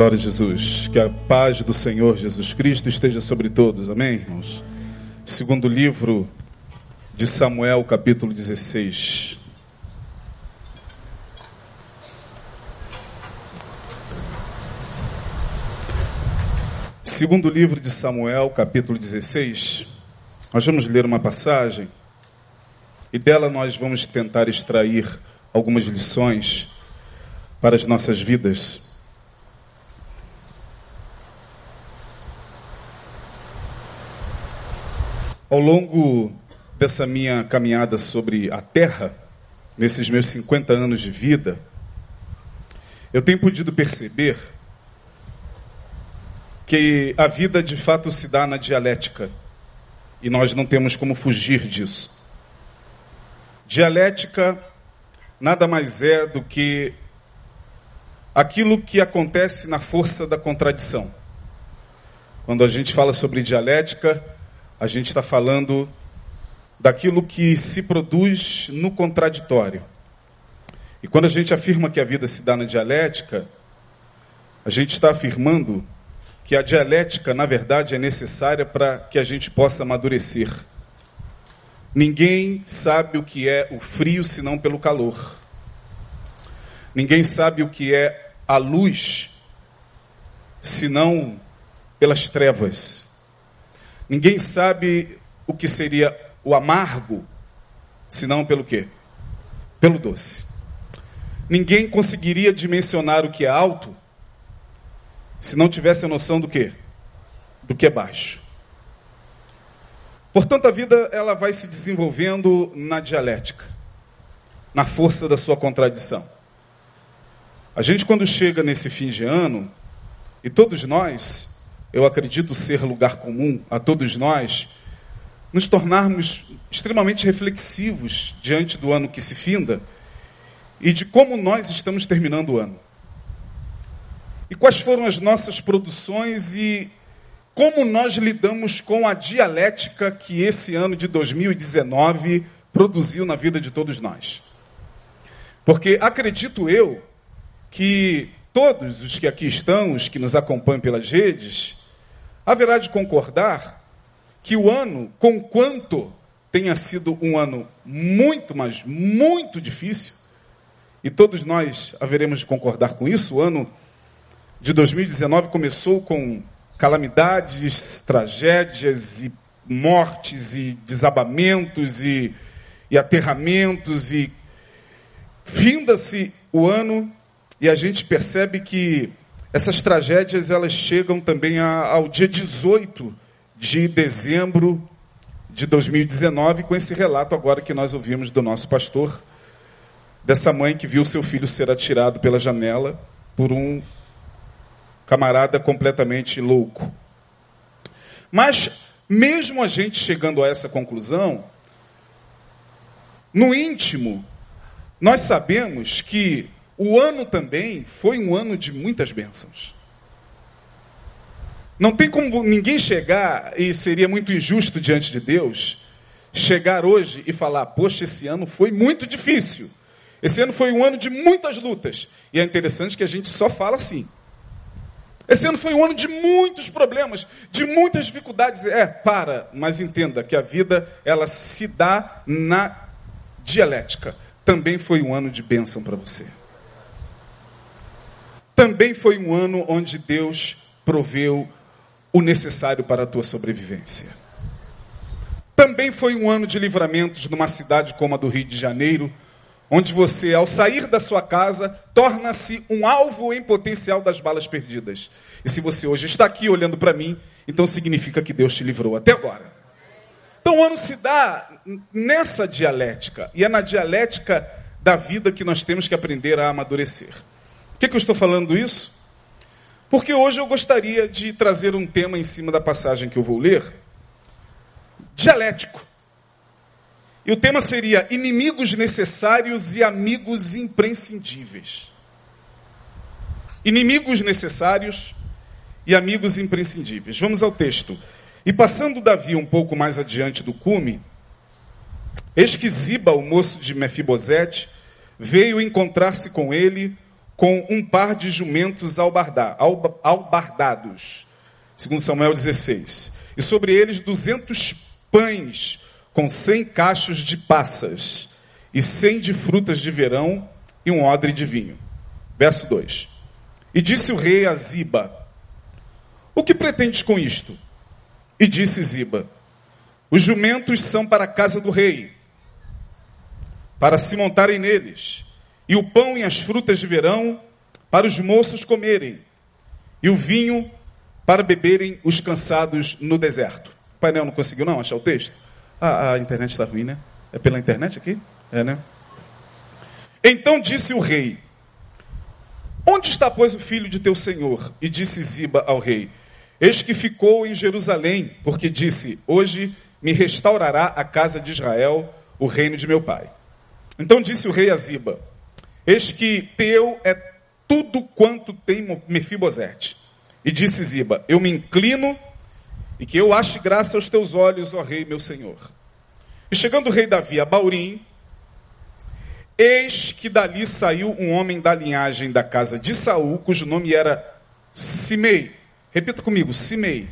Glória a Jesus. Que a paz do Senhor Jesus Cristo esteja sobre todos. Amém, irmãos? Segundo livro de Samuel, capítulo 16. Segundo livro de Samuel, capítulo 16. Nós vamos ler uma passagem e dela nós vamos tentar extrair algumas lições para as nossas vidas. Ao longo dessa minha caminhada sobre a terra, nesses meus 50 anos de vida, eu tenho podido perceber que a vida de fato se dá na dialética e nós não temos como fugir disso. Dialética nada mais é do que aquilo que acontece na força da contradição. Quando a gente fala sobre dialética, a gente está falando daquilo que se produz no contraditório. E quando a gente afirma que a vida se dá na dialética, a gente está afirmando que a dialética, na verdade, é necessária para que a gente possa amadurecer. Ninguém sabe o que é o frio senão pelo calor. Ninguém sabe o que é a luz senão pelas trevas. Ninguém sabe o que seria o amargo, senão pelo quê? Pelo doce. Ninguém conseguiria dimensionar o que é alto se não tivesse a noção do quê? Do que é baixo. Portanto, a vida ela vai se desenvolvendo na dialética, na força da sua contradição. A gente quando chega nesse fim de ano, e todos nós eu acredito ser lugar comum a todos nós, nos tornarmos extremamente reflexivos diante do ano que se finda e de como nós estamos terminando o ano. E quais foram as nossas produções e como nós lidamos com a dialética que esse ano de 2019 produziu na vida de todos nós. Porque acredito eu que todos os que aqui estão, os que nos acompanham pelas redes, haverá de concordar que o ano, conquanto tenha sido um ano muito, mas muito difícil, e todos nós haveremos de concordar com isso, o ano de 2019 começou com calamidades, tragédias e mortes e desabamentos e, e aterramentos e finda-se o ano e a gente percebe que essas tragédias elas chegam também ao dia 18 de dezembro de 2019, com esse relato agora que nós ouvimos do nosso pastor, dessa mãe que viu seu filho ser atirado pela janela por um camarada completamente louco. Mas, mesmo a gente chegando a essa conclusão, no íntimo, nós sabemos que o ano também foi um ano de muitas bênçãos. Não tem como ninguém chegar, e seria muito injusto diante de Deus, chegar hoje e falar: Poxa, esse ano foi muito difícil. Esse ano foi um ano de muitas lutas. E é interessante que a gente só fala assim. Esse ano foi um ano de muitos problemas, de muitas dificuldades. É, para, mas entenda que a vida ela se dá na dialética. Também foi um ano de bênção para você. Também foi um ano onde Deus proveu o necessário para a tua sobrevivência. Também foi um ano de livramentos numa cidade como a do Rio de Janeiro, onde você, ao sair da sua casa, torna-se um alvo em potencial das balas perdidas. E se você hoje está aqui olhando para mim, então significa que Deus te livrou até agora. Então o ano se dá nessa dialética, e é na dialética da vida que nós temos que aprender a amadurecer que, que eu estou falando isso? Porque hoje eu gostaria de trazer um tema em cima da passagem que eu vou ler, dialético. E o tema seria inimigos necessários e amigos imprescindíveis. Inimigos necessários e amigos imprescindíveis. Vamos ao texto. E passando Davi um pouco mais adiante do cume, eis que Ziba, o moço de Mefibosete, veio encontrar-se com ele com um par de jumentos albardados, segundo Samuel 16, e sobre eles duzentos pães com cem cachos de passas, e cem de frutas de verão, e um odre de vinho. Verso 2. E disse o rei a Ziba: O que pretendes com isto? E disse Ziba: Os jumentos são para a casa do rei, para se montarem neles, e o pão e as frutas de verão para os moços comerem, e o vinho para beberem os cansados no deserto. O painel não conseguiu não achar o texto? Ah, a internet está ruim, né? É pela internet aqui? É, né? Então disse o rei: Onde está, pois, o filho de teu senhor? E disse Ziba ao rei: Eis que ficou em Jerusalém, porque disse: Hoje me restaurará a casa de Israel, o reino de meu pai. Então disse o rei a Ziba: Eis que teu é tudo quanto tem Mefibosete. E disse Ziba: Eu me inclino e que eu ache graça aos teus olhos, ó rei, meu senhor. E chegando o rei Davi a Baurim, eis que dali saiu um homem da linhagem da casa de Saul, cujo nome era Simei. Repita comigo, Simei.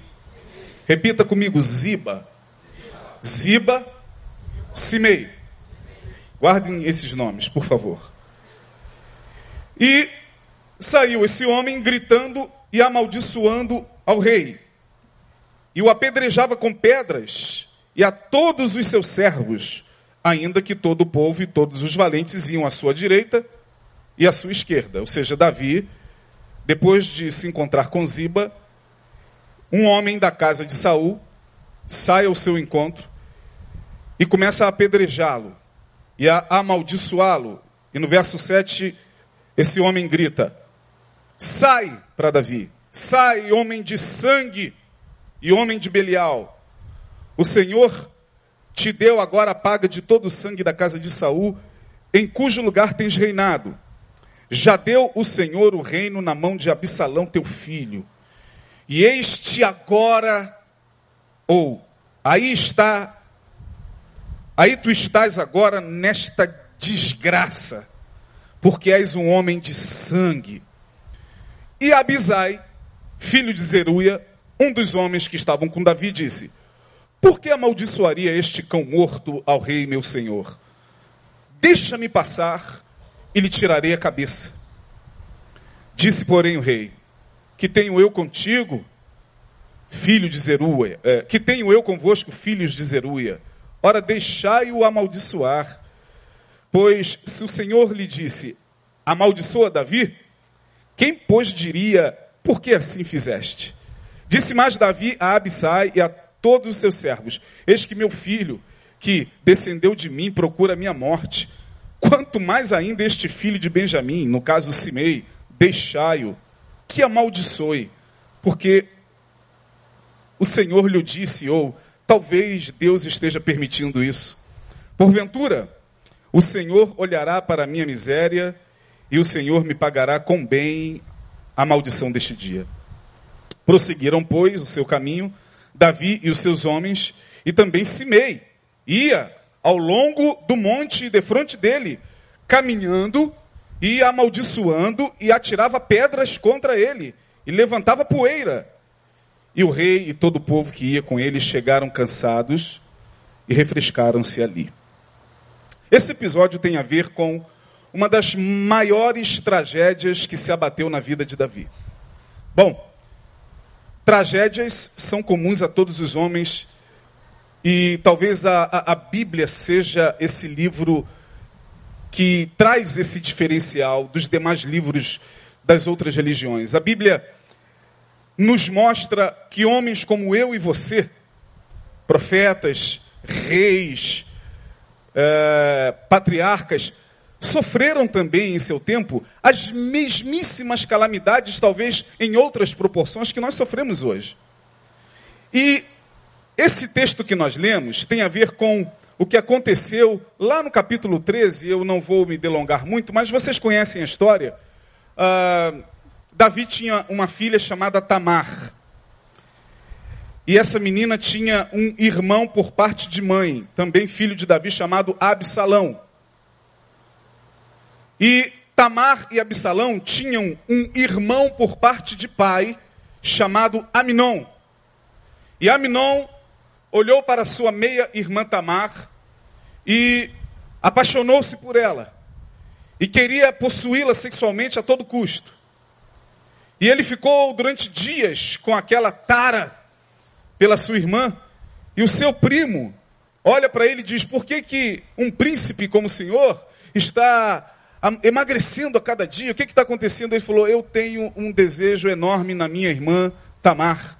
Repita comigo, Ziba. Ziba, Simei. Guardem esses nomes, por favor. E saiu esse homem gritando e amaldiçoando ao rei. E o apedrejava com pedras e a todos os seus servos, ainda que todo o povo e todos os valentes iam à sua direita e à sua esquerda. Ou seja, Davi, depois de se encontrar com Ziba, um homem da casa de Saul sai ao seu encontro e começa a apedrejá-lo e a amaldiçoá-lo. E no verso 7, esse homem grita: Sai para Davi, sai, homem de sangue e homem de Belial. O Senhor te deu agora a paga de todo o sangue da casa de Saul, em cujo lugar tens reinado. Já deu o Senhor o reino na mão de Absalão, teu filho. E este agora, ou aí está, aí tu estás agora nesta desgraça, porque és um homem de sangue e Abisai, filho de Zeruia, um dos homens que estavam com Davi, disse: Por que amaldiçoaria este cão morto ao rei meu senhor? Deixa-me passar e lhe tirarei a cabeça. Disse, porém, o rei: Que tenho eu contigo, filho de Zeruia? É, que tenho eu convosco, filhos de Zeruia? Ora, deixai-o amaldiçoar. Pois se o Senhor lhe disse: Amaldiçoa Davi, quem, pois, diria, por que assim fizeste? Disse mais Davi a Abisai e a todos os seus servos: Eis que meu filho, que descendeu de mim, procura minha morte. Quanto mais ainda este filho de Benjamim, no caso Simei, deixai-o, que amaldiçoe, porque o Senhor lhe disse, ou talvez Deus esteja permitindo isso. Porventura, o Senhor olhará para a minha miséria e o Senhor me pagará com bem a maldição deste dia. Prosseguiram, pois, o seu caminho, Davi e os seus homens, e também Simei, ia ao longo do monte de frente dele, caminhando e amaldiçoando e atirava pedras contra ele e levantava poeira. E o rei e todo o povo que ia com ele chegaram cansados e refrescaram-se ali. Esse episódio tem a ver com uma das maiores tragédias que se abateu na vida de Davi. Bom, tragédias são comuns a todos os homens e talvez a, a, a Bíblia seja esse livro que traz esse diferencial dos demais livros das outras religiões. A Bíblia nos mostra que homens como eu e você, profetas, reis, é, patriarcas, sofreram também em seu tempo as mesmíssimas calamidades, talvez em outras proporções, que nós sofremos hoje. E esse texto que nós lemos tem a ver com o que aconteceu lá no capítulo 13. Eu não vou me delongar muito, mas vocês conhecem a história. Uh, Davi tinha uma filha chamada Tamar. E essa menina tinha um irmão por parte de mãe, também filho de Davi, chamado Absalão. E Tamar e Absalão tinham um irmão por parte de pai chamado Aminon. E Aminon olhou para sua meia-irmã Tamar e apaixonou-se por ela. E queria possuí-la sexualmente a todo custo. E ele ficou durante dias com aquela tara pela sua irmã. E o seu primo olha para ele e diz: Por que, que um príncipe como o senhor está emagrecendo a cada dia? O que está acontecendo? Ele falou: Eu tenho um desejo enorme na minha irmã Tamar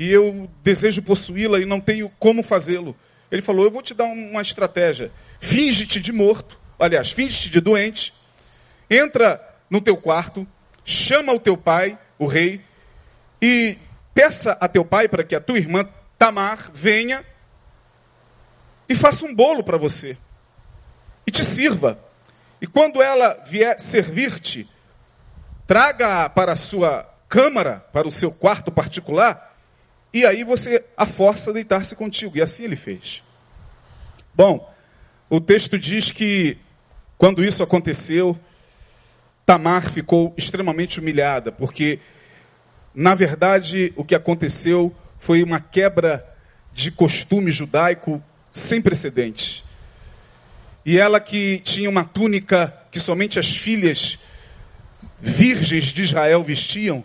e eu desejo possuí-la e não tenho como fazê-lo. Ele falou: Eu vou te dar uma estratégia. Finge-te de morto, aliás, finge-te de doente, entra no teu quarto, chama o teu pai, o rei, e peça a teu pai para que a tua irmã Tamar venha e faça um bolo para você e te sirva. E quando ela vier servir-te, traga para a sua câmara, para o seu quarto particular, e aí você a força a deitar-se contigo. E assim ele fez. Bom, o texto diz que quando isso aconteceu, Tamar ficou extremamente humilhada, porque, na verdade, o que aconteceu foi uma quebra de costume judaico sem precedentes. E ela que tinha uma túnica que somente as filhas virgens de Israel vestiam,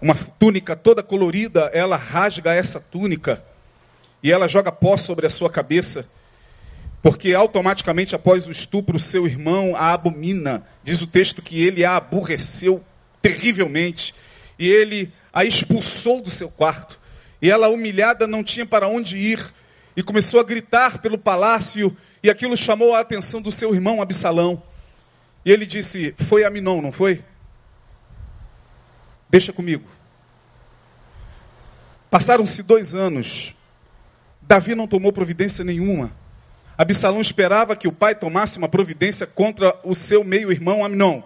uma túnica toda colorida, ela rasga essa túnica e ela joga pó sobre a sua cabeça, porque automaticamente após o estupro, seu irmão a abomina. Diz o texto que ele a aborreceu terrivelmente e ele a expulsou do seu quarto. E ela, humilhada, não tinha para onde ir e começou a gritar pelo palácio, e aquilo chamou a atenção do seu irmão Absalão. E ele disse: Foi Aminon, não foi? Deixa comigo. Passaram-se dois anos. Davi não tomou providência nenhuma. Absalão esperava que o pai tomasse uma providência contra o seu meio-irmão Aminon.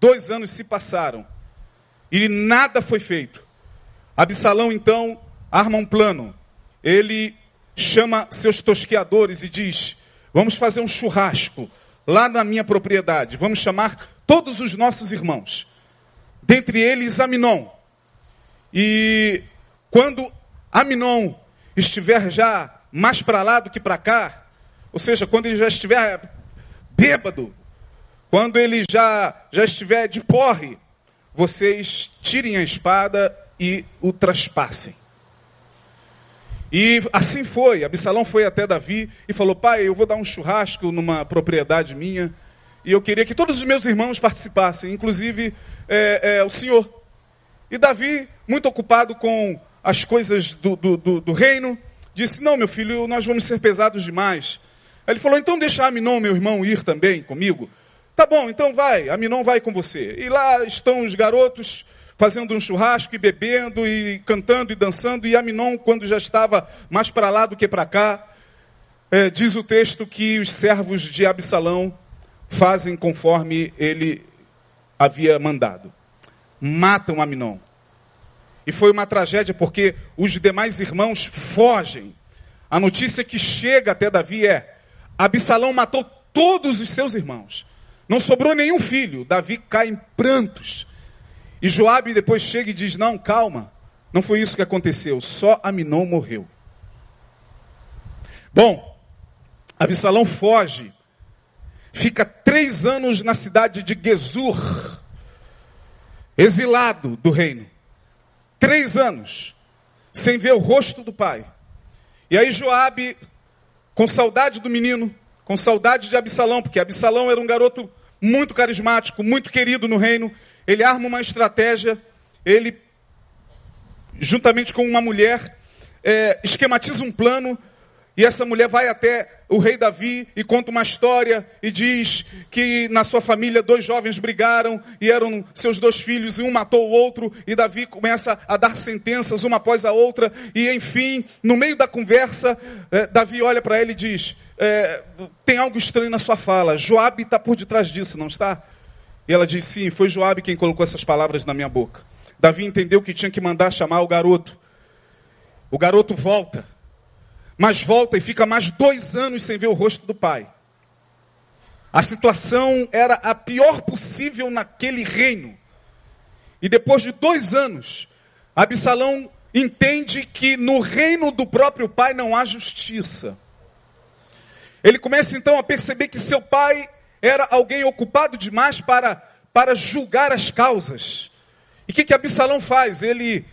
Dois anos se passaram e nada foi feito. Absalão então arma um plano. Ele chama seus tosqueadores e diz: Vamos fazer um churrasco lá na minha propriedade. Vamos chamar todos os nossos irmãos dentre eles Aminon. E quando Aminon estiver já mais para lá do que para cá, ou seja, quando ele já estiver bêbado, quando ele já, já estiver de porre, vocês tirem a espada e o traspassem. E assim foi. Absalão foi até Davi e falou: Pai, eu vou dar um churrasco numa propriedade minha. E eu queria que todos os meus irmãos participassem, inclusive é, é, o Senhor. E Davi, muito ocupado com as coisas do, do, do, do, reino, disse: Não, meu filho, nós vamos ser pesados demais. Aí ele falou: Então deixa Aminon, meu irmão, ir também comigo. Tá bom, então vai, Aminon vai com você. E lá estão os garotos fazendo um churrasco e bebendo e cantando e dançando. E Aminon, quando já estava mais para lá do que para cá, é, diz o texto que os servos de Absalão fazem conforme ele havia mandado. Matam Aminon. E foi uma tragédia porque os demais irmãos fogem. A notícia que chega até Davi é: Absalão matou todos os seus irmãos. Não sobrou nenhum filho. Davi cai em prantos. E Joabe depois chega e diz: Não, calma. Não foi isso que aconteceu. Só Aminon morreu. Bom, Absalão foge fica três anos na cidade de Gesur, exilado do reino. Três anos, sem ver o rosto do pai. E aí Joabe, com saudade do menino, com saudade de Absalão, porque Absalão era um garoto muito carismático, muito querido no reino, ele arma uma estratégia, ele, juntamente com uma mulher, é, esquematiza um plano e essa mulher vai até o rei Davi e conta uma história e diz que na sua família dois jovens brigaram e eram seus dois filhos e um matou o outro e Davi começa a dar sentenças uma após a outra e enfim, no meio da conversa, eh, Davi olha para ele e diz: eh, tem algo estranho na sua fala. Joabe está por detrás disso, não está? E ela diz: sim, foi Joabe quem colocou essas palavras na minha boca. Davi entendeu que tinha que mandar chamar o garoto. O garoto volta mas volta e fica mais dois anos sem ver o rosto do pai. A situação era a pior possível naquele reino. E depois de dois anos, Absalão entende que no reino do próprio pai não há justiça. Ele começa então a perceber que seu pai era alguém ocupado demais para, para julgar as causas. E o que, que Absalão faz? Ele,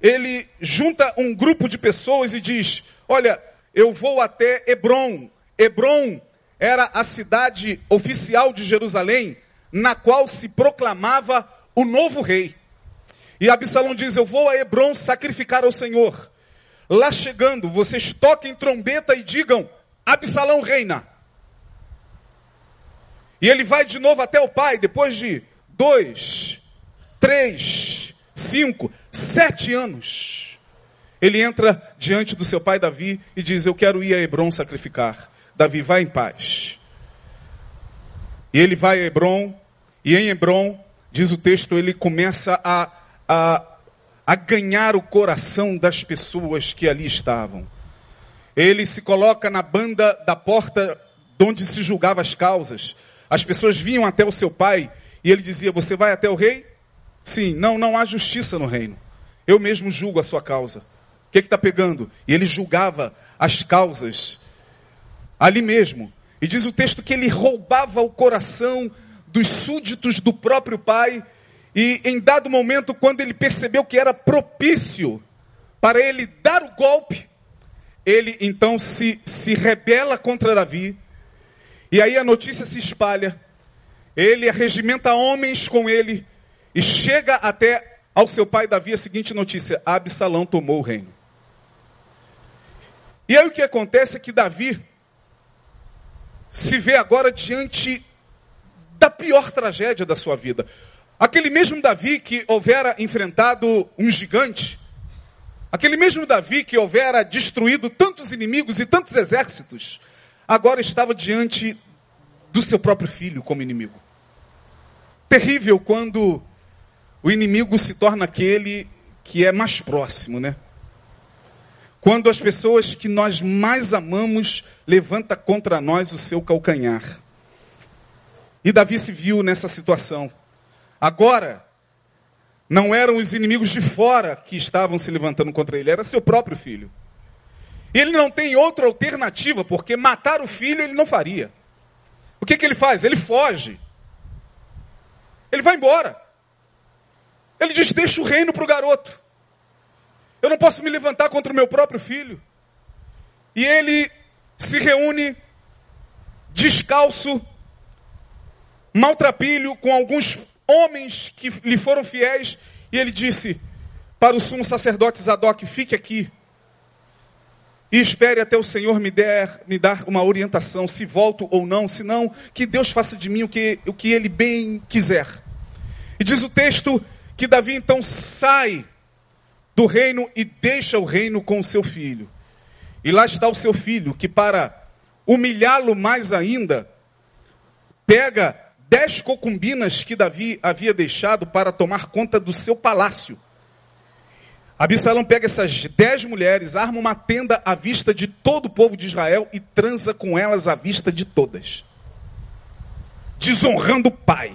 ele junta um grupo de pessoas e diz: Olha, eu vou até Hebron. Hebron era a cidade oficial de Jerusalém, na qual se proclamava o novo rei. E Absalão diz: Eu vou a Hebron sacrificar ao Senhor. Lá chegando, vocês toquem trombeta e digam: Absalão reina. E ele vai de novo até o pai, depois de dois, três, cinco, sete anos. Ele entra diante do seu pai Davi e diz: Eu quero ir a Hebron sacrificar. Davi, vai em paz. E ele vai a Hebron, e em Hebron, diz o texto, ele começa a, a, a ganhar o coração das pessoas que ali estavam. Ele se coloca na banda da porta onde se julgava as causas. As pessoas vinham até o seu pai e ele dizia: Você vai até o rei? Sim, não, não há justiça no reino. Eu mesmo julgo a sua causa. Que está pegando? E ele julgava as causas ali mesmo. E diz o texto que ele roubava o coração dos súditos do próprio pai. E em dado momento, quando ele percebeu que era propício para ele dar o golpe, ele então se, se rebela contra Davi. E aí a notícia se espalha. Ele arregimenta homens com ele e chega até ao seu pai Davi a seguinte notícia: Absalão tomou o reino. E aí o que acontece é que Davi se vê agora diante da pior tragédia da sua vida. Aquele mesmo Davi que houvera enfrentado um gigante, aquele mesmo Davi que houvera destruído tantos inimigos e tantos exércitos, agora estava diante do seu próprio filho como inimigo. Terrível quando o inimigo se torna aquele que é mais próximo, né? Quando as pessoas que nós mais amamos levanta contra nós o seu calcanhar. E Davi se viu nessa situação. Agora, não eram os inimigos de fora que estavam se levantando contra ele, era seu próprio filho. E ele não tem outra alternativa, porque matar o filho ele não faria. O que, que ele faz? Ele foge. Ele vai embora. Ele diz: Deixa o reino para o garoto. Eu não posso me levantar contra o meu próprio filho. E ele se reúne descalço, maltrapilho, com alguns homens que lhe foram fiéis, e ele disse para o sumo sacerdote Zadok: fique aqui e espere até o Senhor me, der, me dar uma orientação, se volto ou não, se não, que Deus faça de mim o que, o que Ele bem quiser. E diz o texto que Davi então sai do reino e deixa o reino com o seu filho. E lá está o seu filho, que para humilhá-lo mais ainda, pega dez concubinas que Davi havia deixado para tomar conta do seu palácio. Absalão pega essas dez mulheres, arma uma tenda à vista de todo o povo de Israel e transa com elas à vista de todas. Desonrando o pai.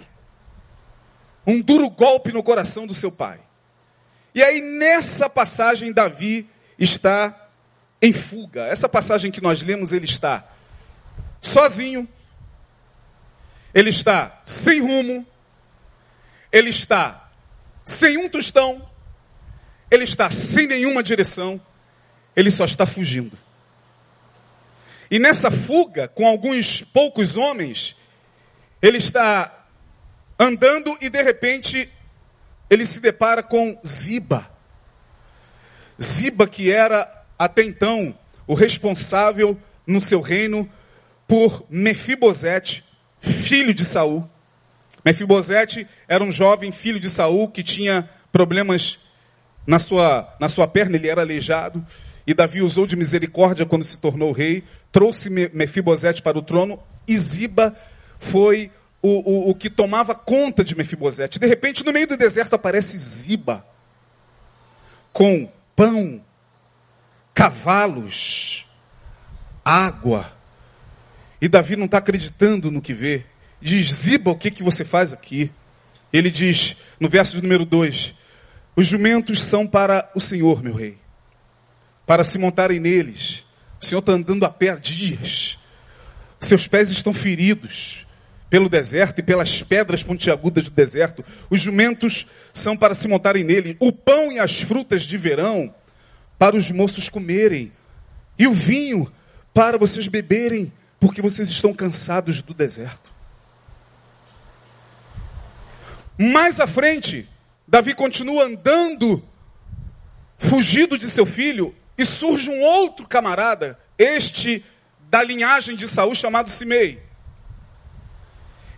Um duro golpe no coração do seu pai. E aí, nessa passagem, Davi está em fuga. Essa passagem que nós lemos, ele está sozinho, ele está sem rumo, ele está sem um tostão, ele está sem nenhuma direção, ele só está fugindo. E nessa fuga, com alguns poucos homens, ele está andando e de repente ele se depara com Ziba. Ziba, que era até então o responsável no seu reino por Mefibosete, filho de Saul. Mefibosete era um jovem filho de Saul que tinha problemas na sua, na sua perna, ele era aleijado. E Davi usou de misericórdia quando se tornou rei, trouxe Mefibosete para o trono, e Ziba foi o, o, o que tomava conta de Mefibosete. De repente, no meio do deserto aparece Ziba, com pão, cavalos, água. E Davi não está acreditando no que vê. Diz: Ziba, o que, que você faz aqui? Ele diz, no verso de número 2: Os jumentos são para o Senhor, meu rei, para se montarem neles. O Senhor está andando a pé há dias. Seus pés estão feridos pelo deserto e pelas pedras pontiagudas do deserto. Os jumentos são para se montarem nele. O pão e as frutas de verão para os moços comerem. E o vinho para vocês beberem, porque vocês estão cansados do deserto. Mais à frente, Davi continua andando, fugido de seu filho, e surge um outro camarada, este da linhagem de Saul, chamado Simei.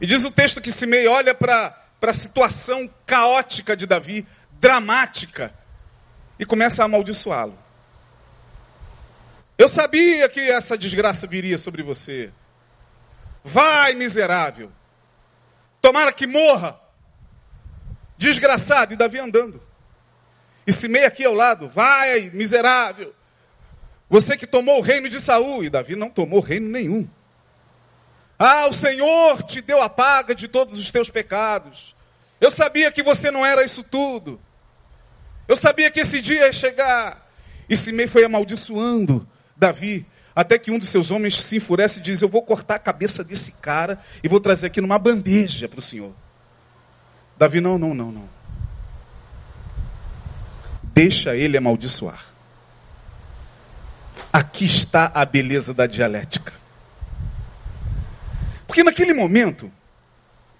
E diz o texto que Simei olha para a situação caótica de Davi, dramática, e começa a amaldiçoá-lo. Eu sabia que essa desgraça viria sobre você. Vai, miserável. Tomara que morra. Desgraçado. E Davi andando. E Simei aqui ao lado. Vai, miserável. Você que tomou o reino de Saul. E Davi não tomou reino nenhum. Ah, o Senhor te deu a paga de todos os teus pecados. Eu sabia que você não era isso tudo. Eu sabia que esse dia ia chegar. E Simei foi amaldiçoando Davi, até que um dos seus homens se enfurece e diz: Eu vou cortar a cabeça desse cara e vou trazer aqui numa bandeja para o Senhor. Davi, não, não, não, não. Deixa ele amaldiçoar. Aqui está a beleza da dialética. Porque naquele momento,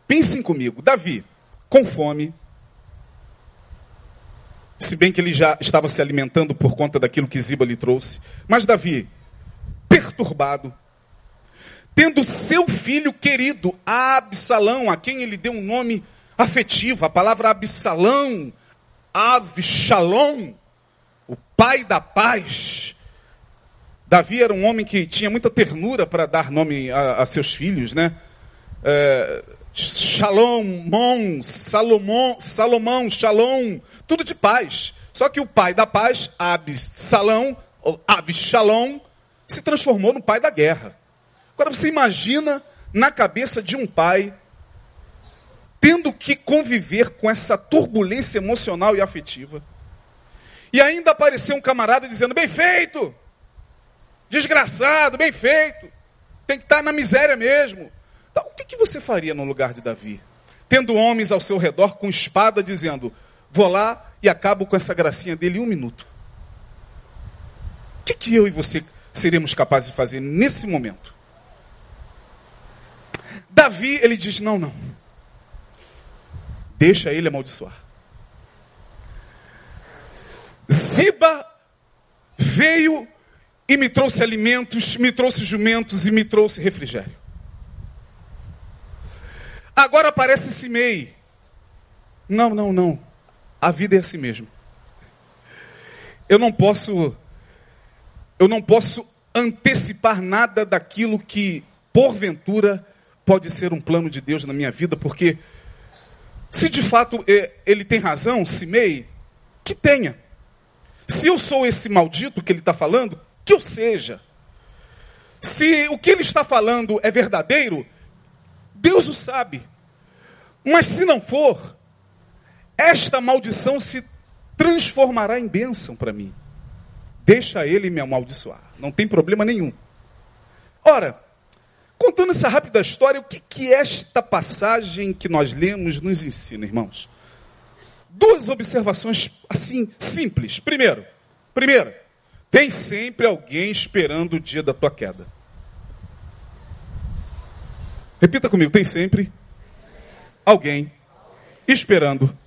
pensem comigo, Davi, com fome, se bem que ele já estava se alimentando por conta daquilo que Ziba lhe trouxe, mas Davi, perturbado, tendo seu filho querido, Absalão, a quem ele deu um nome afetivo, a palavra Absalão, Avshalom, o pai da paz, Davi era um homem que tinha muita ternura para dar nome a, a seus filhos, né? É, Shalom, Salomão, Salomão, Shalom, tudo de paz. Só que o pai da paz, Absalão, Absalom, se transformou no pai da guerra. Agora você imagina na cabeça de um pai tendo que conviver com essa turbulência emocional e afetiva. E ainda apareceu um camarada dizendo: "Bem feito! Desgraçado, bem feito. Tem que estar na miséria mesmo. Então, o que, que você faria no lugar de Davi? Tendo homens ao seu redor com espada dizendo: Vou lá e acabo com essa gracinha dele em um minuto. O que, que eu e você seremos capazes de fazer nesse momento? Davi, ele diz: Não, não. Deixa ele amaldiçoar. Ziba veio e me trouxe alimentos, me trouxe jumentos e me trouxe refrigério. Agora aparece Simei. Não, não, não. A vida é assim mesmo. Eu não posso eu não posso antecipar nada daquilo que porventura pode ser um plano de Deus na minha vida, porque se de fato é, ele tem razão, Simei, que tenha. Se eu sou esse maldito que ele está falando, que eu seja. Se o que ele está falando é verdadeiro, Deus o sabe. Mas se não for, esta maldição se transformará em bênção para mim. Deixa ele me amaldiçoar, não tem problema nenhum. Ora, contando essa rápida história, o que, que esta passagem que nós lemos nos ensina, irmãos? Duas observações assim simples. Primeiro, primeiro, tem sempre alguém esperando o dia da tua queda. Repita comigo: tem sempre alguém esperando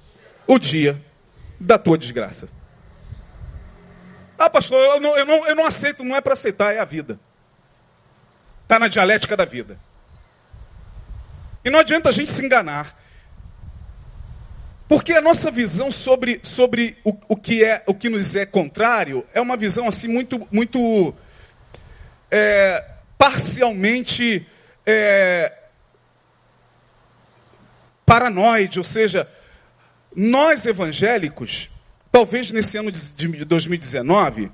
o dia da tua desgraça. Ah, pastor, eu não, eu não, eu não aceito, não é para aceitar, é a vida. Está na dialética da vida. E não adianta a gente se enganar. Porque a nossa visão sobre, sobre o, o, que é, o que nos é contrário é uma visão assim muito, muito é, parcialmente é, paranoide, ou seja, nós evangélicos, talvez nesse ano de 2019,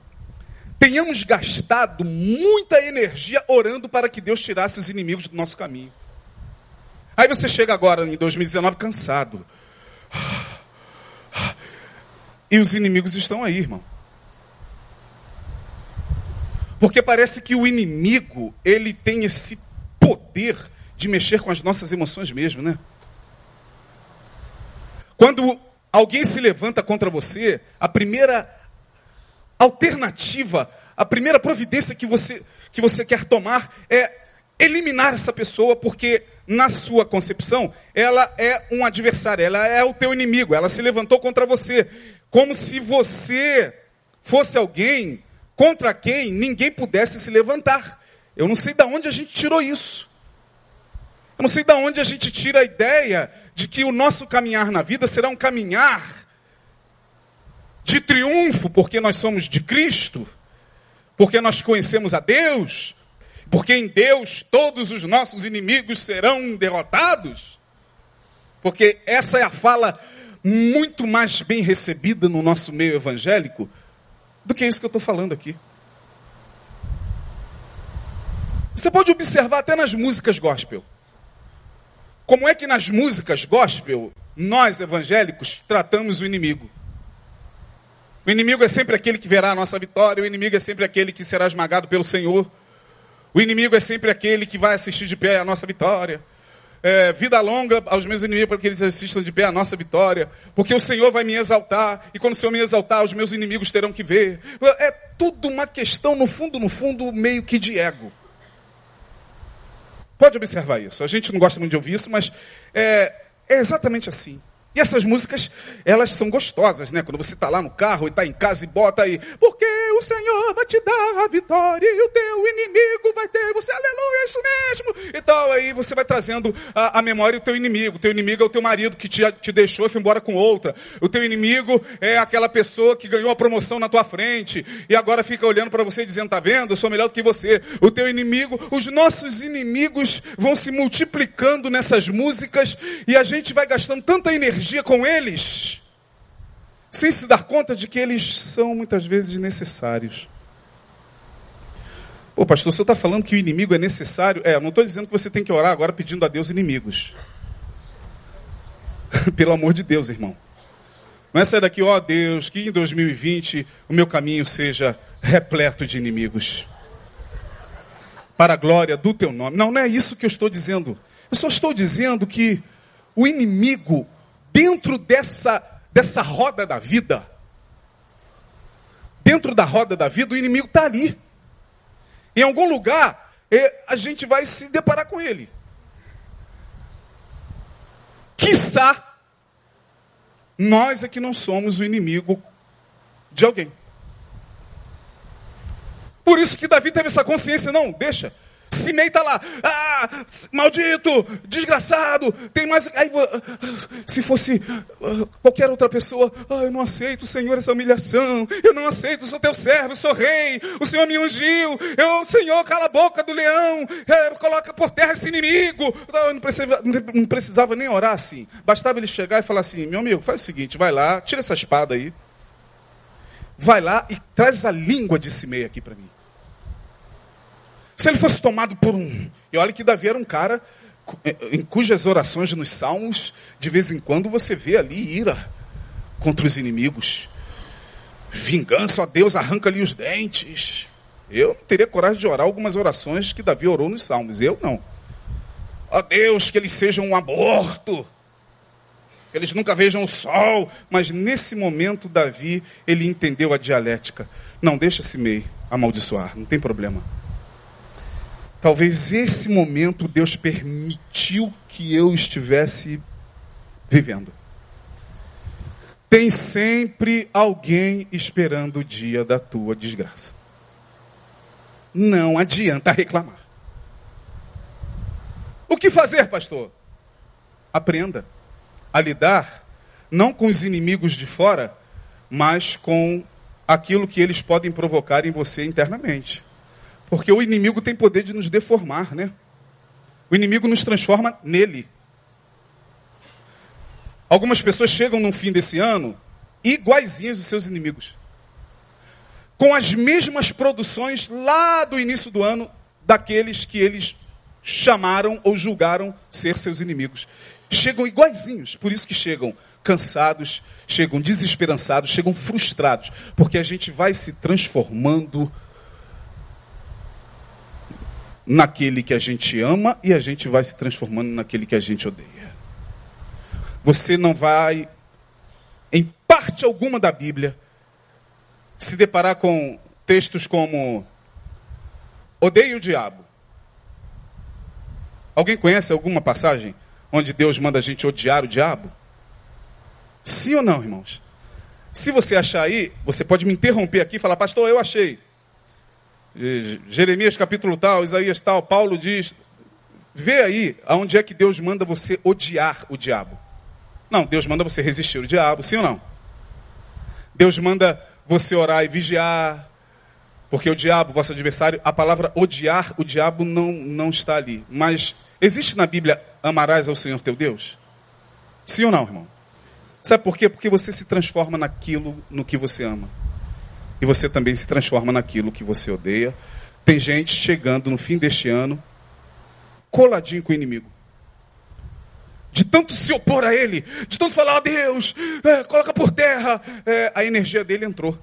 tenhamos gastado muita energia orando para que Deus tirasse os inimigos do nosso caminho. Aí você chega agora em 2019 cansado. E os inimigos estão aí, irmão. Porque parece que o inimigo, ele tem esse poder de mexer com as nossas emoções mesmo, né? Quando alguém se levanta contra você, a primeira alternativa, a primeira providência que você, que você quer tomar é eliminar essa pessoa, porque na sua concepção, ela é um adversário, ela é o teu inimigo, ela se levantou contra você, como se você fosse alguém contra quem ninguém pudesse se levantar. Eu não sei de onde a gente tirou isso. Eu não sei de onde a gente tira a ideia de que o nosso caminhar na vida será um caminhar de triunfo, porque nós somos de Cristo, porque nós conhecemos a Deus, porque em Deus todos os nossos inimigos serão derrotados. Porque essa é a fala muito mais bem recebida no nosso meio evangélico do que isso que eu estou falando aqui. Você pode observar até nas músicas gospel. Como é que nas músicas gospel, nós evangélicos tratamos o inimigo? O inimigo é sempre aquele que verá a nossa vitória, o inimigo é sempre aquele que será esmagado pelo Senhor. O inimigo é sempre aquele que vai assistir de pé a nossa vitória. É, vida longa aos meus inimigos para que eles assistam de pé a nossa vitória. Porque o Senhor vai me exaltar. E quando o Senhor me exaltar, os meus inimigos terão que ver. É tudo uma questão, no fundo, no fundo, meio que de ego. Pode observar isso. A gente não gosta muito de ouvir isso, mas é, é exatamente assim. E essas músicas, elas são gostosas, né? Quando você está lá no carro e está em casa e bota aí, porque o Senhor vai te dar a vitória e o teu inimigo vai ter, você, aleluia, é isso mesmo. E tal, aí você vai trazendo a, a memória do teu inimigo. O teu inimigo é o teu marido que te, te deixou e foi embora com outra. O teu inimigo é aquela pessoa que ganhou a promoção na tua frente e agora fica olhando para você dizendo, tá vendo, eu sou melhor do que você. O teu inimigo, os nossos inimigos vão se multiplicando nessas músicas e a gente vai gastando tanta energia com eles, sem se dar conta de que eles são muitas vezes necessários. Pô, pastor, senhor está falando que o inimigo é necessário? É, não estou dizendo que você tem que orar agora pedindo a Deus inimigos. Pelo amor de Deus, irmão. Não é sair daqui, ó oh, Deus, que em 2020 o meu caminho seja repleto de inimigos. Para a glória do teu nome. Não, não é isso que eu estou dizendo. Eu só estou dizendo que o inimigo dentro dessa, dessa roda da vida, dentro da roda da vida, o inimigo está ali. Em algum lugar, a gente vai se deparar com ele. Quiçá, nós é que não somos o inimigo de alguém. Por isso que Davi teve essa consciência, não, deixa. Simei está lá, ah, maldito, desgraçado, tem mais. Aí, se fosse uh, qualquer outra pessoa, ah, eu não aceito, Senhor, essa humilhação, eu não aceito, sou teu servo, sou rei, o Senhor me ungiu, eu, Senhor, cala a boca do leão, é, coloca por terra esse inimigo. Eu não precisava, não precisava nem orar assim, bastava ele chegar e falar assim: meu amigo, faz o seguinte, vai lá, tira essa espada aí, vai lá e traz a língua de Simei aqui para mim. Se ele fosse tomado por um. E olha que Davi era um cara eh, em cujas orações nos salmos, de vez em quando você vê ali ira contra os inimigos. Vingança, ó Deus, arranca-lhe os dentes. Eu não teria coragem de orar algumas orações que Davi orou nos salmos. Eu não. Ó Deus, que eles sejam um aborto. Que eles nunca vejam o sol. Mas nesse momento, Davi, ele entendeu a dialética. Não, deixa-se meio amaldiçoar, não tem problema. Talvez esse momento Deus permitiu que eu estivesse vivendo. Tem sempre alguém esperando o dia da tua desgraça. Não adianta reclamar. O que fazer, pastor? Aprenda a lidar não com os inimigos de fora, mas com aquilo que eles podem provocar em você internamente. Porque o inimigo tem poder de nos deformar, né? O inimigo nos transforma nele. Algumas pessoas chegam no fim desse ano iguaizinhas dos seus inimigos. com as mesmas produções lá do início do ano daqueles que eles chamaram ou julgaram ser seus inimigos. Chegam iguaizinhos, por isso que chegam cansados, chegam desesperançados, chegam frustrados, porque a gente vai se transformando naquele que a gente ama e a gente vai se transformando naquele que a gente odeia. Você não vai, em parte alguma da Bíblia, se deparar com textos como odeio o diabo. Alguém conhece alguma passagem onde Deus manda a gente odiar o diabo? Sim ou não, irmãos? Se você achar aí, você pode me interromper aqui e falar, pastor, eu achei. Jeremias capítulo tal, Isaías tal, Paulo diz. Vê aí aonde é que Deus manda você odiar o diabo. Não, Deus manda você resistir o diabo, sim ou não? Deus manda você orar e vigiar, porque o diabo, vosso adversário, a palavra odiar o diabo não, não está ali. Mas existe na Bíblia amarás ao Senhor teu Deus? Sim ou não, irmão? Sabe por quê? Porque você se transforma naquilo no que você ama. E você também se transforma naquilo que você odeia. Tem gente chegando no fim deste ano, coladinho com o inimigo. De tanto se opor a ele, de tanto falar, oh, Deus, é, coloca por terra, é, a energia dele entrou.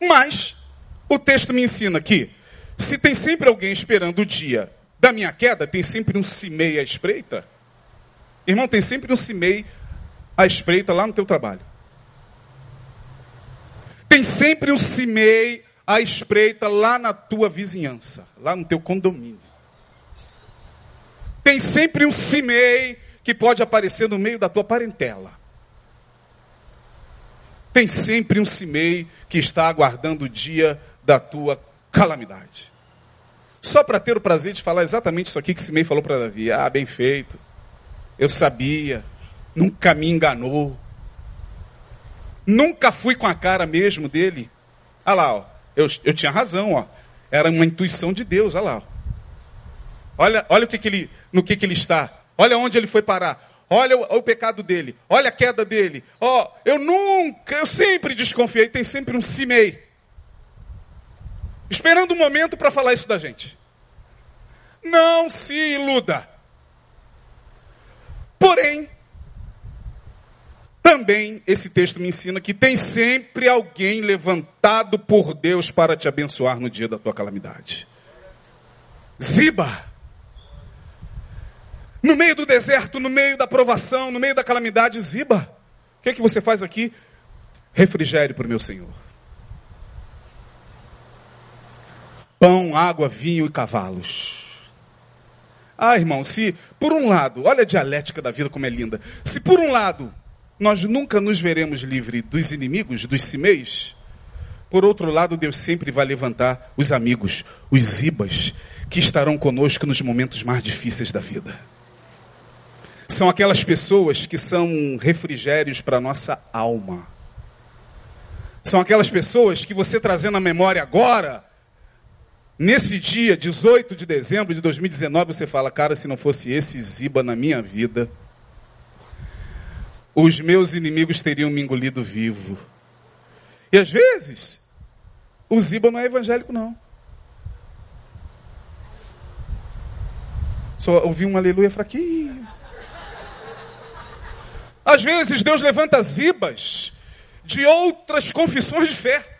Mas, o texto me ensina que, se tem sempre alguém esperando o dia da minha queda, tem sempre um cimei à espreita. Irmão, tem sempre um cimei à espreita lá no teu trabalho. Tem sempre um cimei à espreita lá na tua vizinhança, lá no teu condomínio. Tem sempre um cimei que pode aparecer no meio da tua parentela. Tem sempre um cimei que está aguardando o dia da tua calamidade. Só para ter o prazer de falar exatamente isso aqui que Simei falou para Davi. Ah, bem feito. Eu sabia. Nunca me enganou. Nunca fui com a cara mesmo dele. Olha lá, ó. Eu, eu tinha razão, ó. Era uma intuição de Deus, olha lá. Ó. Olha, olha o que, que ele, no que, que ele está. Olha onde ele foi parar. Olha o, o, pecado dele. Olha a queda dele. Ó, oh, eu nunca, eu sempre desconfiei. Tem sempre um cimei. Esperando um momento para falar isso da gente. Não se iluda. Porém, também esse texto me ensina que tem sempre alguém levantado por Deus para te abençoar no dia da tua calamidade. Ziba. No meio do deserto, no meio da provação, no meio da calamidade, Ziba. O que é que você faz aqui? Refrigério para o meu Senhor. Pão, água, vinho e cavalos. Ah, irmão, se por um lado, olha a dialética da vida como é linda. Se por um lado nós nunca nos veremos livre dos inimigos, dos cimeis, por outro lado, Deus sempre vai levantar os amigos, os ibas, que estarão conosco nos momentos mais difíceis da vida. São aquelas pessoas que são refrigérios para a nossa alma. São aquelas pessoas que você trazendo a memória agora, Nesse dia, 18 de dezembro de 2019, você fala, cara, se não fosse esse Ziba na minha vida, os meus inimigos teriam me engolido vivo. E às vezes, o Ziba não é evangélico, não. Só ouvi um aleluia fraquinho. Às vezes Deus levanta zibas de outras confissões de fé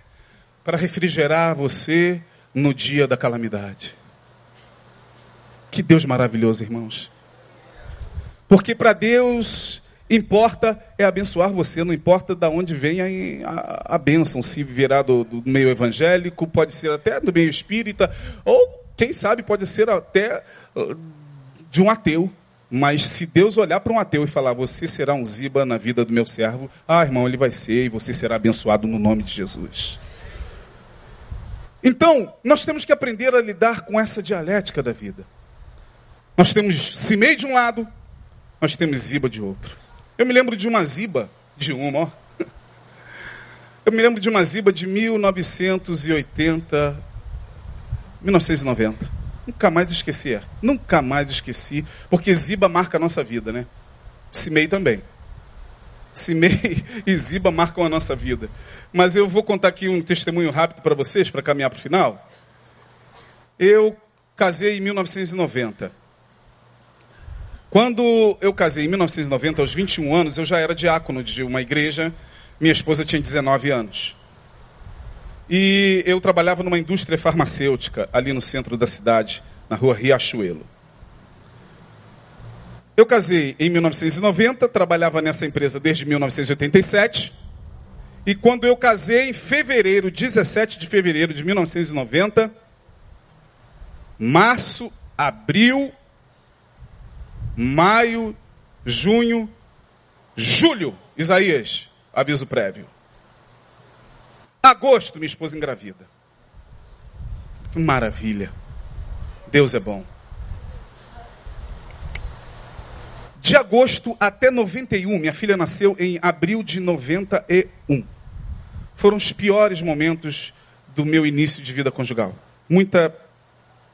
para refrigerar você no dia da calamidade. Que Deus maravilhoso, irmãos. Porque para Deus importa é abençoar você, não importa de onde vem a, a, a bênção, se virá do, do, meio evangélico, pode ser até do meio espírita, ou quem sabe pode ser até uh, de um ateu. Mas se Deus olhar para um ateu e falar, você será um ziba na vida do meu servo, ah, irmão, ele vai ser e você será abençoado no nome de Jesus. Então, nós temos que aprender a lidar com essa dialética da vida. Nós temos Simei de um lado, nós temos Ziba de outro. Eu me lembro de uma Ziba, de uma, ó. Eu me lembro de uma Ziba de 1980, 1990. Nunca mais esqueci, é. Nunca mais esqueci, porque Ziba marca a nossa vida, né? Simei também. Simei e Ziba marcam a nossa vida. Mas eu vou contar aqui um testemunho rápido para vocês, para caminhar para o final. Eu casei em 1990. Quando eu casei em 1990, aos 21 anos, eu já era diácono de uma igreja. Minha esposa tinha 19 anos. E eu trabalhava numa indústria farmacêutica ali no centro da cidade, na rua Riachuelo. Eu casei em 1990, trabalhava nessa empresa desde 1987. E quando eu casei, em fevereiro, 17 de fevereiro de 1990, março, abril, maio, junho, julho, Isaías, aviso prévio. Agosto, minha esposa engravida. Que maravilha. Deus é bom. De agosto até 91, minha filha nasceu em abril de 91. Foram os piores momentos do meu início de vida conjugal. Muita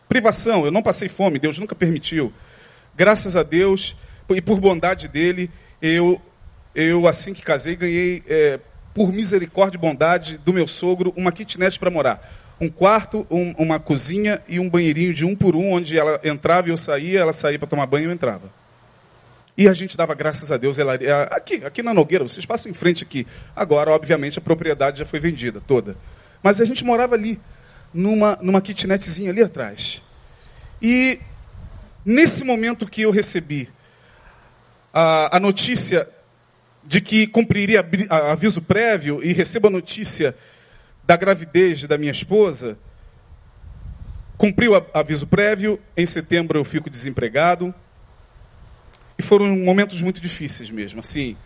privação, eu não passei fome, Deus nunca permitiu. Graças a Deus e por bondade dele, eu, eu assim que casei, ganhei, é, por misericórdia e bondade do meu sogro, uma kitnet para morar. Um quarto, um, uma cozinha e um banheirinho de um por um, onde ela entrava e eu saía, ela saía para tomar banho e eu entrava. E a gente dava graças a Deus. Ela, aqui, aqui na Nogueira, vocês passam em frente aqui. Agora, obviamente, a propriedade já foi vendida toda. Mas a gente morava ali, numa, numa kitnetzinha ali atrás. E nesse momento que eu recebi a, a notícia de que cumpriria aviso prévio e recebo a notícia da gravidez da minha esposa, cumpriu aviso prévio, em setembro eu fico desempregado. E foram momentos muito difíceis mesmo. Assim,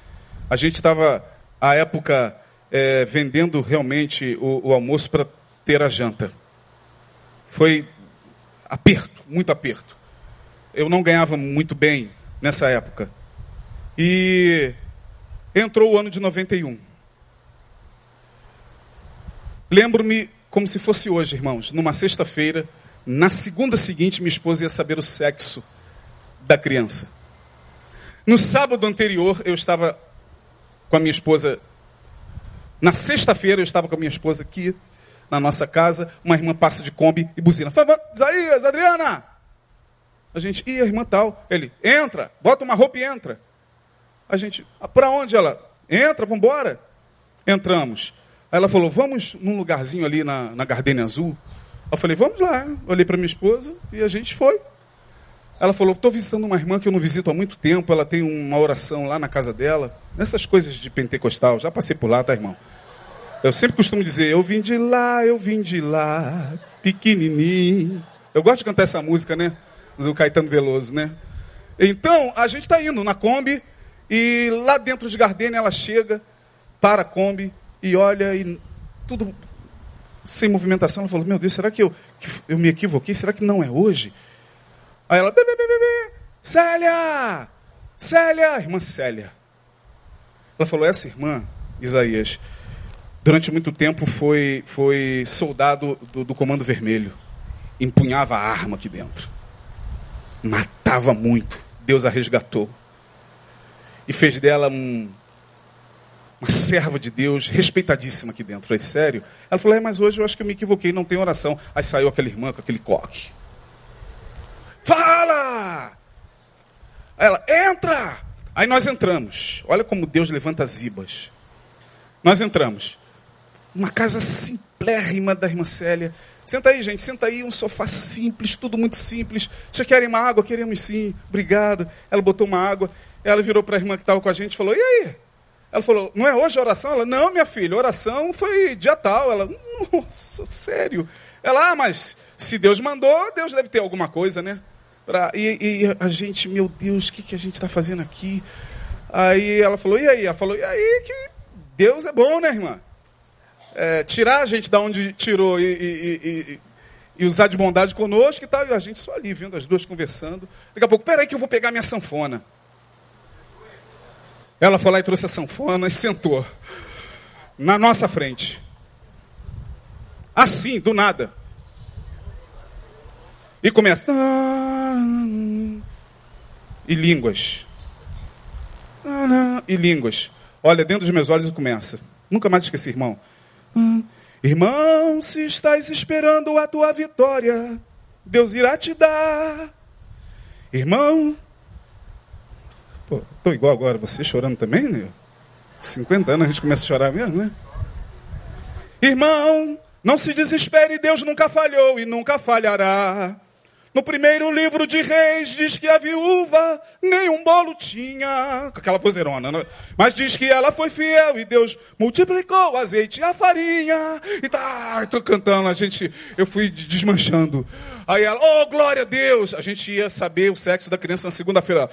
a gente estava, à época, é, vendendo realmente o, o almoço para ter a janta. Foi aperto, muito aperto. Eu não ganhava muito bem nessa época. E entrou o ano de 91. Lembro-me como se fosse hoje, irmãos, numa sexta-feira, na segunda seguinte, minha esposa ia saber o sexo da criança. No sábado anterior, eu estava com a minha esposa. Na sexta-feira, eu estava com a minha esposa aqui, na nossa casa. Uma irmã passa de Kombi e buzina. Isaías, Adriana! A gente, e a irmã tal? Ele, entra, bota uma roupa e entra. A gente, ah, para onde ela? Entra, vamos embora. Entramos. Aí ela falou, vamos num lugarzinho ali na, na Gardenia Azul. Eu falei, vamos lá. Olhei para minha esposa e a gente foi. Ela falou: estou visitando uma irmã que eu não visito há muito tempo. Ela tem uma oração lá na casa dela. Essas coisas de pentecostal. Já passei por lá, tá, irmão? Eu sempre costumo dizer: eu vim de lá, eu vim de lá, pequenininho. Eu gosto de cantar essa música, né? Do Caetano Veloso, né? Então, a gente está indo na Kombi e lá dentro de Gardênia ela chega, para a Kombi e olha e tudo sem movimentação. Ela falou: Meu Deus, será que eu, que eu me equivoquei? Será que não é hoje? Aí ela, bê, bê, bê, Célia! Célia! Irmã Célia. Ela falou, essa irmã, Isaías, durante muito tempo foi, foi soldado do, do Comando Vermelho. Empunhava a arma aqui dentro. Matava muito. Deus a resgatou. E fez dela um, uma serva de Deus, respeitadíssima aqui dentro. Falei, sério? Ela falou, é, mas hoje eu acho que eu me equivoquei, não tem oração. Aí saiu aquela irmã com aquele coque. Fala! Ela, entra! Aí nós entramos. Olha como Deus levanta as ibas. Nós entramos. Uma casa simplérrima da irmã Célia. Senta aí, gente, senta aí, um sofá simples, tudo muito simples. Vocês querem uma água? Queremos sim, obrigado. Ela botou uma água. Ela virou para a irmã que estava com a gente e falou: E aí? Ela falou: Não é hoje a oração? Ela: Não, minha filha, oração foi dia tal. Ela: Nossa, sério. Ela: Ah, mas se Deus mandou, Deus deve ter alguma coisa, né? Pra, e, e, a gente, meu Deus, o que, que a gente está fazendo aqui? Aí ela falou, e aí? Ela falou, e aí que Deus é bom, né, irmã? É, tirar a gente da onde tirou e, e, e, usar de bondade conosco e tal. E a gente só ali, vendo as duas conversando. Daqui a pouco, peraí que eu vou pegar minha sanfona. Ela foi lá e trouxe a sanfona e sentou na nossa frente. Assim, do nada. E começa. E línguas. E línguas. olha dentro dos meus olhos e começa. Nunca mais esqueci, irmão. Irmão, se estás esperando a tua vitória, Deus irá te dar. Irmão, pô, tô igual agora, você chorando também, né? 50 anos a gente começa a chorar mesmo, né? Irmão, não se desespere, Deus nunca falhou e nunca falhará. No primeiro livro de Reis diz que a viúva nenhum bolo tinha, aquela vozeirona, né? mas diz que ela foi fiel e Deus multiplicou o azeite e a farinha. E tá, tô cantando, a gente, eu fui desmanchando. Aí ela, oh glória a Deus, a gente ia saber o sexo da criança na segunda-feira.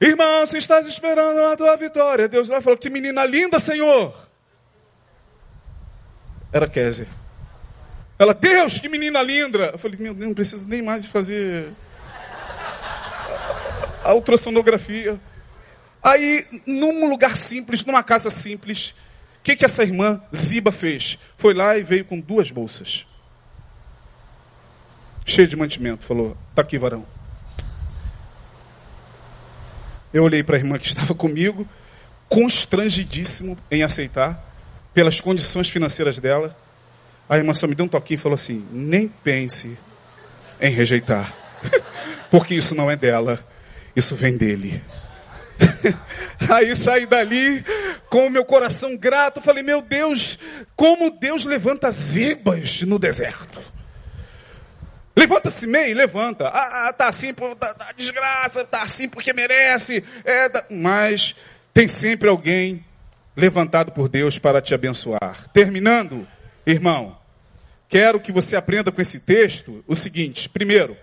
Irmão, se estás esperando a tua vitória, Deus lá falou que menina linda, Senhor. Era Kézia. Ela, Deus, que menina linda. Eu falei, meu Deus, não precisa nem mais de fazer a ultrassonografia. Aí, num lugar simples, numa casa simples, o que, que essa irmã Ziba fez? Foi lá e veio com duas bolsas. Cheio de mantimento. Falou, tá aqui, varão. Eu olhei para a irmã que estava comigo, constrangidíssimo em aceitar, pelas condições financeiras dela. A irmã só me deu um toquinho e falou assim: nem pense em rejeitar, porque isso não é dela, isso vem dele. Aí saí dali com o meu coração grato, falei: meu Deus, como Deus levanta zebas no deserto. Levanta-se meio, levanta. Ah, ah, tá assim por tá, tá, desgraça, tá assim porque merece. É, tá... Mas tem sempre alguém levantado por Deus para te abençoar. Terminando, irmão, quero que você aprenda com esse texto o seguinte: primeiro,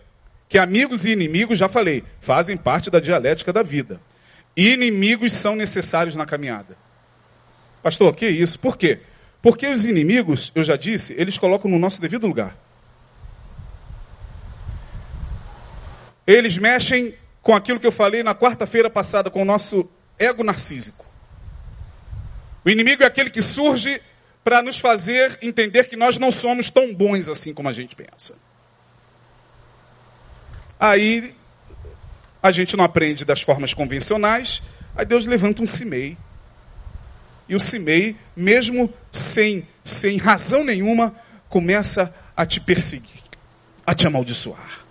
que amigos e inimigos, já falei, fazem parte da dialética da vida. Inimigos são necessários na caminhada. Pastor, que isso? Por quê? Porque os inimigos, eu já disse, eles colocam no nosso devido lugar. Eles mexem com aquilo que eu falei na quarta-feira passada, com o nosso ego narcísico. O inimigo é aquele que surge para nos fazer entender que nós não somos tão bons assim como a gente pensa. Aí a gente não aprende das formas convencionais, aí Deus levanta um Simei. E o Simei, mesmo sem, sem razão nenhuma, começa a te perseguir, a te amaldiçoar,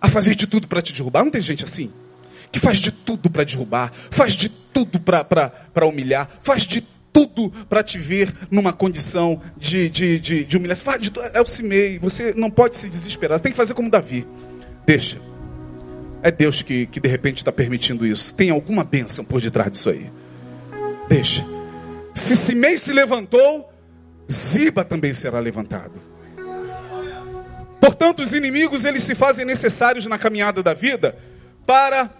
a fazer de tudo para te derrubar. Não tem gente assim? Que faz de tudo para derrubar, faz de tudo para humilhar, faz de tudo para te ver numa condição de, de, de, de humilhação. É o Simei, você não pode se desesperar, você tem que fazer como Davi. Deixa. É Deus que, que de repente está permitindo isso. Tem alguma bênção por detrás disso aí. Deixa. Se Simei se levantou, Ziba também será levantado. Portanto, os inimigos eles se fazem necessários na caminhada da vida para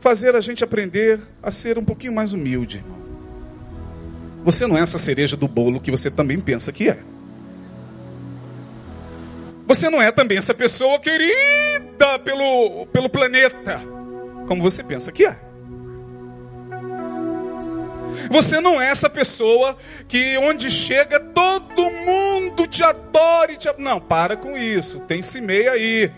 fazer a gente aprender a ser um pouquinho mais humilde. Você não é essa cereja do bolo que você também pensa que é. Você não é também essa pessoa querida pelo, pelo planeta, como você pensa que é. Você não é essa pessoa que onde chega todo mundo te adora e te... Não, para com isso. Tem meio aí.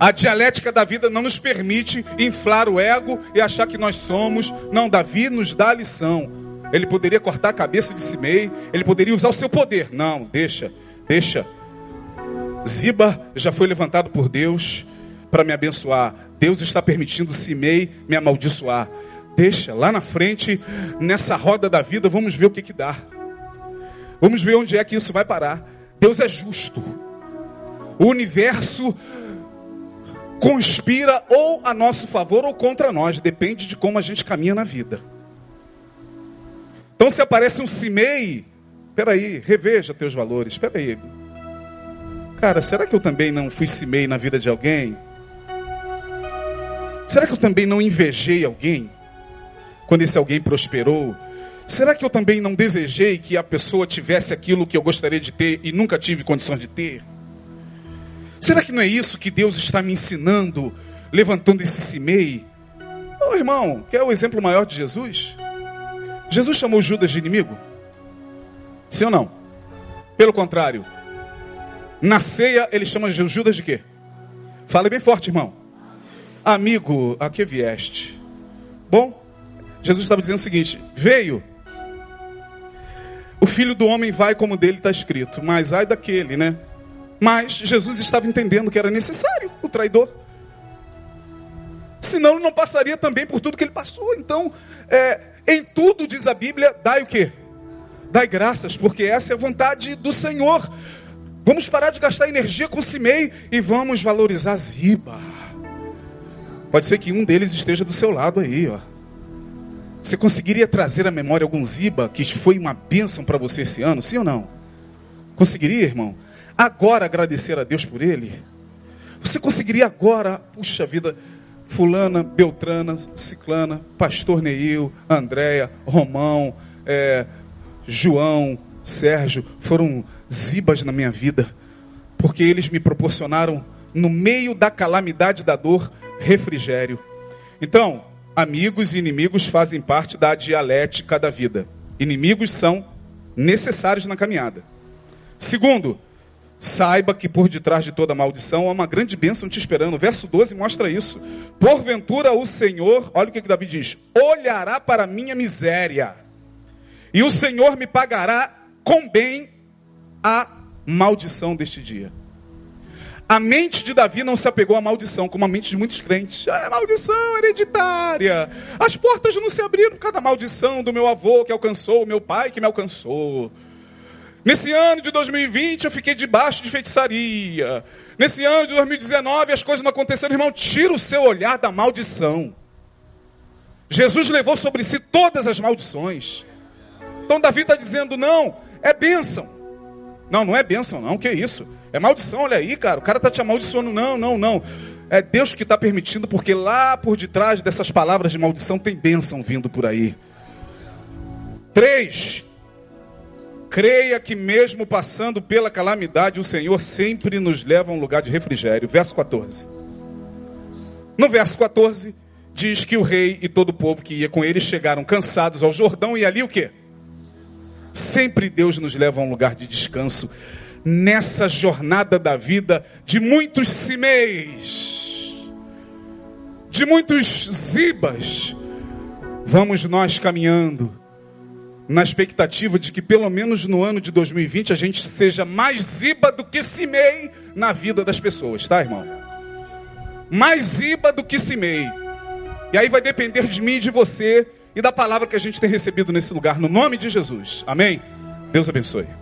A dialética da vida não nos permite inflar o ego e achar que nós somos. Não, Davi nos dá a lição. Ele poderia cortar a cabeça de Simei, ele poderia usar o seu poder. Não, deixa, deixa. Ziba já foi levantado por Deus para me abençoar. Deus está permitindo Simei me amaldiçoar. Deixa, lá na frente, nessa roda da vida, vamos ver o que, que dá. Vamos ver onde é que isso vai parar. Deus é justo. O universo conspira ou a nosso favor ou contra nós, depende de como a gente caminha na vida. Então se aparece um Simei, peraí, reveja teus valores, peraí. Cara, será que eu também não fui Simei na vida de alguém? Será que eu também não invejei alguém? Quando esse alguém prosperou? Será que eu também não desejei que a pessoa tivesse aquilo que eu gostaria de ter e nunca tive condições de ter? Será que não é isso que Deus está me ensinando, levantando esse Simei? Ô oh, irmão, quer o exemplo maior de Jesus? Jesus chamou Judas de inimigo? Sim ou não? Pelo contrário, na ceia ele chama Judas de quê? Fale bem forte, irmão. amigo, a que vieste? Bom, Jesus estava dizendo o seguinte: veio. O filho do homem vai como dele está escrito, mas ai daquele, né? Mas Jesus estava entendendo que era necessário o traidor. Senão ele não passaria também por tudo que ele passou. Então, é, em tudo, diz a Bíblia, dai o quê? Dai graças, porque essa é a vontade do Senhor. Vamos parar de gastar energia com Simei e vamos valorizar Ziba. Pode ser que um deles esteja do seu lado aí, ó. Você conseguiria trazer à memória algum Ziba que foi uma bênção para você esse ano, sim ou não? Conseguiria, irmão? Agora agradecer a Deus por ele? Você conseguiria agora, puxa vida, fulana, beltrana, ciclana, pastor Neil, Andréia, Romão, é, João, Sérgio, foram zibas na minha vida, porque eles me proporcionaram, no meio da calamidade da dor, refrigério. Então, amigos e inimigos fazem parte da dialética da vida. Inimigos são necessários na caminhada. Segundo, saiba que por detrás de toda maldição há uma grande bênção te esperando. O verso 12 mostra isso. Porventura o Senhor, olha o que, que Davi diz: olhará para a minha miséria, e o Senhor me pagará com bem a maldição deste dia. A mente de Davi não se apegou à maldição, como a mente de muitos crentes. É maldição hereditária. As portas não se abriram cada maldição do meu avô que alcançou, o meu pai que me alcançou. Nesse ano de 2020 eu fiquei debaixo de feitiçaria. Nesse ano de 2019 as coisas não aconteceram. Irmão, tira o seu olhar da maldição. Jesus levou sobre si todas as maldições. Então Davi está dizendo: não, é bênção. Não, não é bênção, não. Que isso? É maldição, olha aí, cara. O cara está te amaldiçoando. Não, não, não. É Deus que está permitindo, porque lá por detrás dessas palavras de maldição tem bênção vindo por aí. Três. Creia que mesmo passando pela calamidade, o Senhor sempre nos leva a um lugar de refrigério. Verso 14. No verso 14, diz que o rei e todo o povo que ia com ele chegaram cansados ao Jordão e ali o que? Sempre Deus nos leva a um lugar de descanso nessa jornada da vida de muitos cimeis, de muitos zibas. Vamos nós caminhando na expectativa de que pelo menos no ano de 2020 a gente seja mais ziba do que cimei na vida das pessoas, tá, irmão? Mais ziba do que cimei. E aí vai depender de mim de você e da palavra que a gente tem recebido nesse lugar, no nome de Jesus. Amém? Deus abençoe.